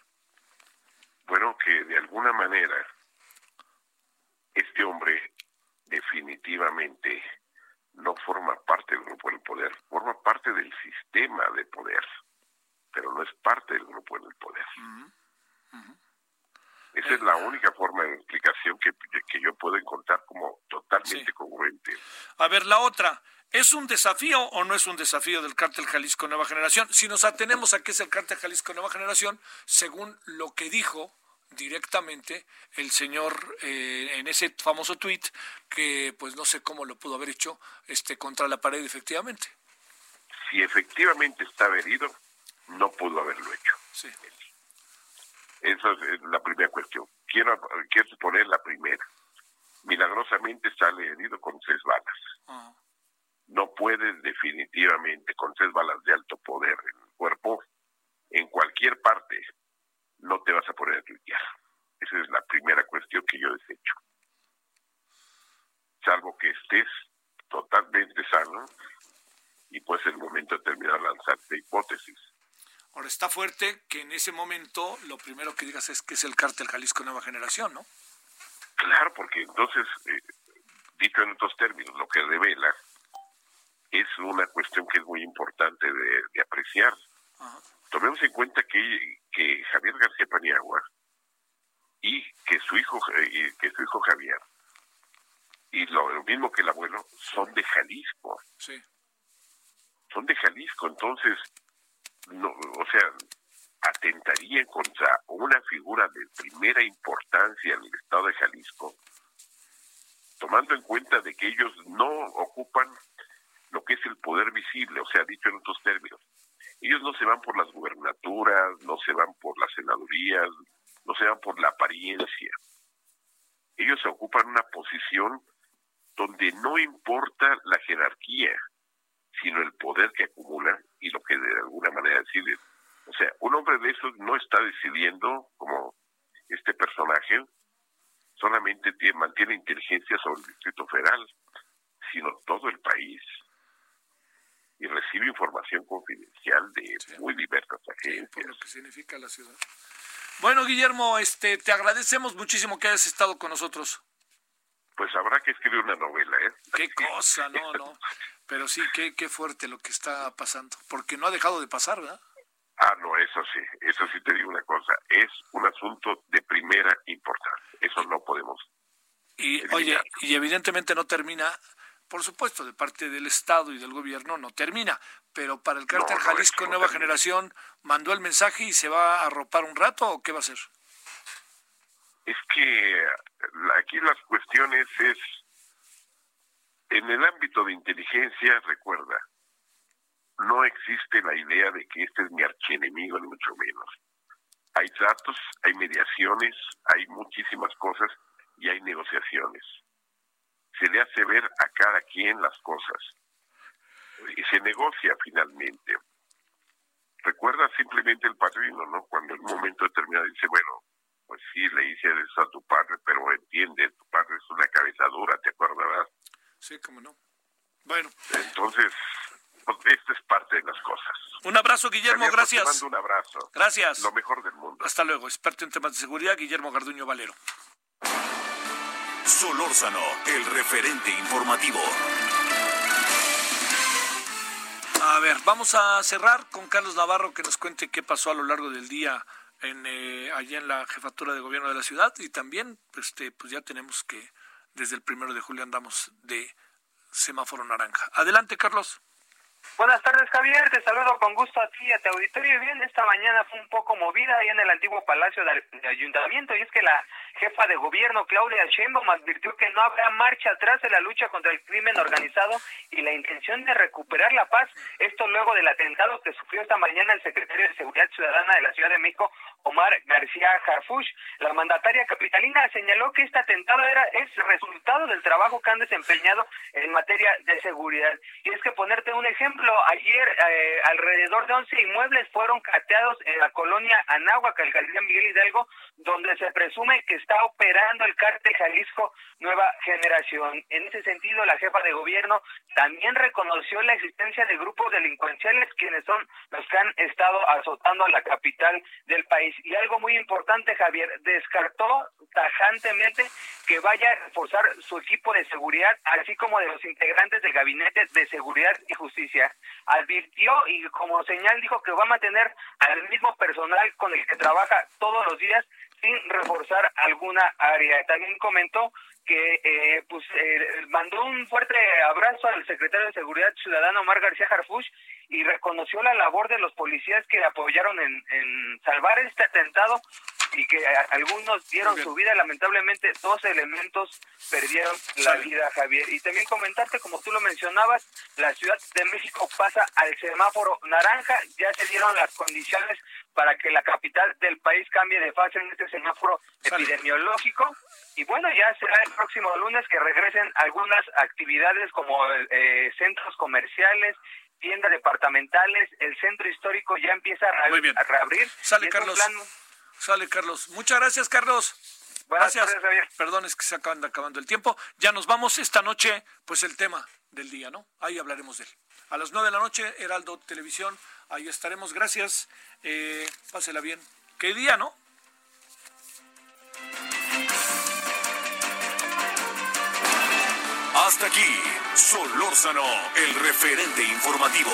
Speaker 7: Bueno, que de alguna manera este hombre definitivamente no forma parte del grupo del poder, forma parte del sistema de poder, pero no es parte del grupo del poder. Esa es la única forma de explicación que, que yo puedo encontrar como totalmente congruente.
Speaker 1: A ver, la otra, ¿es un desafío o no es un desafío del cártel Jalisco Nueva Generación? Si nos atenemos a qué es el cártel Jalisco Nueva Generación, según lo que dijo directamente el señor eh, en ese famoso tuit que pues no sé cómo lo pudo haber hecho este contra la pared efectivamente.
Speaker 7: Si efectivamente estaba herido, no pudo haberlo hecho. Sí. Esa es la primera cuestión. Quiero, quiero suponer la primera. Milagrosamente sale herido con seis balas. No puede definitivamente con seis balas de alto poder en el cuerpo, en cualquier parte, no te vas a poner a tuitear. Esa es la primera cuestión que yo desecho. Salvo que estés totalmente sano y pues el momento de terminar lanzarte hipótesis.
Speaker 1: Ahora está fuerte que en ese momento lo primero que digas es que es el cártel Jalisco Nueva Generación, ¿no?
Speaker 7: Claro, porque entonces, eh, dicho en otros términos, lo que revela es una cuestión que es muy importante de, apreciar. Tomemos en cuenta que, que Javier García Paniagua y que su hijo eh, que su hijo Javier y lo, mismo que el abuelo son de Jalisco. Sí. Son de Jalisco, entonces no, o sea, atentaría contra una figura de primera importancia en el estado de Jalisco, tomando en cuenta de que ellos no ocupan lo que es el poder visible, o sea, dicho en otros términos, ellos no se van por las gubernaturas, no se van por las senadurías, no se van por la apariencia. Ellos ocupan una posición donde no importa la jerarquía, sino el poder que acumulan y lo que de alguna manera deciden. O sea, un hombre de esos no está decidiendo como este personaje, solamente tiene, mantiene inteligencia sobre el Distrito Federal, sino todo el país. Y recibe información confidencial de muy diversas agencias.
Speaker 1: por lo que significa la ciudad. Bueno, Guillermo, este, te agradecemos muchísimo que hayas estado con nosotros.
Speaker 7: Pues habrá que escribir una novela, ¿eh?
Speaker 1: Qué cosa, no, no. Pero sí, qué, qué fuerte lo que está pasando, porque no ha dejado de pasar, ¿verdad?
Speaker 7: Ah, no, eso sí, eso sí te digo una cosa, es un asunto de primera importancia, eso no podemos.
Speaker 1: Y oye, y evidentemente no termina, por supuesto, de parte del Estado y del gobierno no termina, pero para el cártel Jalisco Nueva Generación mandó el mensaje y se va a arropar un rato o qué va a hacer?
Speaker 7: Es que aquí las cuestiones es en el ámbito de inteligencia, recuerda, no existe la idea de que este es mi archienemigo, ni mucho menos. Hay datos, hay mediaciones, hay muchísimas cosas y hay negociaciones. Se le hace ver a cada quien las cosas y se negocia finalmente. Recuerda simplemente el padrino, ¿no? Cuando en un momento determinado dice, bueno, pues sí, le hice eso a tu padre, pero entiende, tu padre es una cabeza dura, ¿te acuerdas?
Speaker 1: Sí, cómo no. Bueno.
Speaker 7: Entonces, pues, esta es parte de las cosas.
Speaker 1: Un abrazo, Guillermo, gracias. Te
Speaker 7: mando un abrazo.
Speaker 1: Gracias.
Speaker 7: Lo mejor del mundo.
Speaker 1: Hasta luego. Experto en temas de seguridad, Guillermo Garduño Valero.
Speaker 2: Solórzano, el referente informativo.
Speaker 1: A ver, vamos a cerrar con Carlos Navarro que nos cuente qué pasó a lo largo del día en, eh, allá en la jefatura de gobierno de la ciudad y también este, pues ya tenemos que desde el primero de julio andamos de semáforo naranja. Adelante, Carlos.
Speaker 8: Buenas tardes, Javier. Te saludo con gusto a ti y a tu auditorio. Bien, esta mañana fue un poco movida ahí en el antiguo Palacio de Ayuntamiento y es que la jefa de gobierno, Claudia Sheinbaum, advirtió que no habrá marcha atrás en la lucha contra el crimen organizado y la intención de recuperar la paz. Esto luego del atentado que sufrió esta mañana el secretario de Seguridad Ciudadana de la Ciudad de México, Omar García Harfush. La mandataria capitalina señaló que este atentado era es resultado del trabajo que han desempeñado en materia de seguridad. Y es que ponerte un ejemplo, ayer eh, alrededor de 11 inmuebles fueron cateados en la colonia Anáhuac, alcaldía Miguel Hidalgo, donde se presume que está operando el cártel Jalisco Nueva Generación. En ese sentido, la jefa de gobierno también reconoció la existencia de grupos delincuenciales quienes son los que han estado azotando a la capital del país. Y algo muy importante, Javier, descartó tajantemente que vaya a reforzar su equipo de seguridad, así como de los integrantes del Gabinete de Seguridad y Justicia. Advirtió y como señal dijo que va a mantener al mismo personal con el que trabaja todos los días sin reforzar alguna área. También comentó que eh, pues eh, mandó un fuerte abrazo al secretario de Seguridad Ciudadana Omar García Harfuch y reconoció la labor de los policías que apoyaron en, en salvar este atentado y que algunos dieron su vida. Lamentablemente, dos elementos perdieron la vida, Javier. Y también comentarte, como tú lo mencionabas, la Ciudad de México pasa al semáforo naranja. Ya se dieron las condiciones para que la capital del país cambie de fase en este semáforo epidemiológico. Y bueno, ya será el próximo lunes que regresen algunas actividades como eh, centros comerciales, tiendas departamentales, el centro histórico ya empieza a, reabrir.
Speaker 1: Sale Carlos. Sale Carlos. Muchas gracias, Carlos. gracias. Perdón, es que se acaban acabando el tiempo. Ya nos vamos esta noche, pues el tema del día, ¿no? Ahí hablaremos de él. A las nueve de la noche, Heraldo Televisión, ahí estaremos. Gracias. Eh, pásela bien. ¿Qué día, no?
Speaker 2: Hasta aquí, Solórzano, el referente informativo.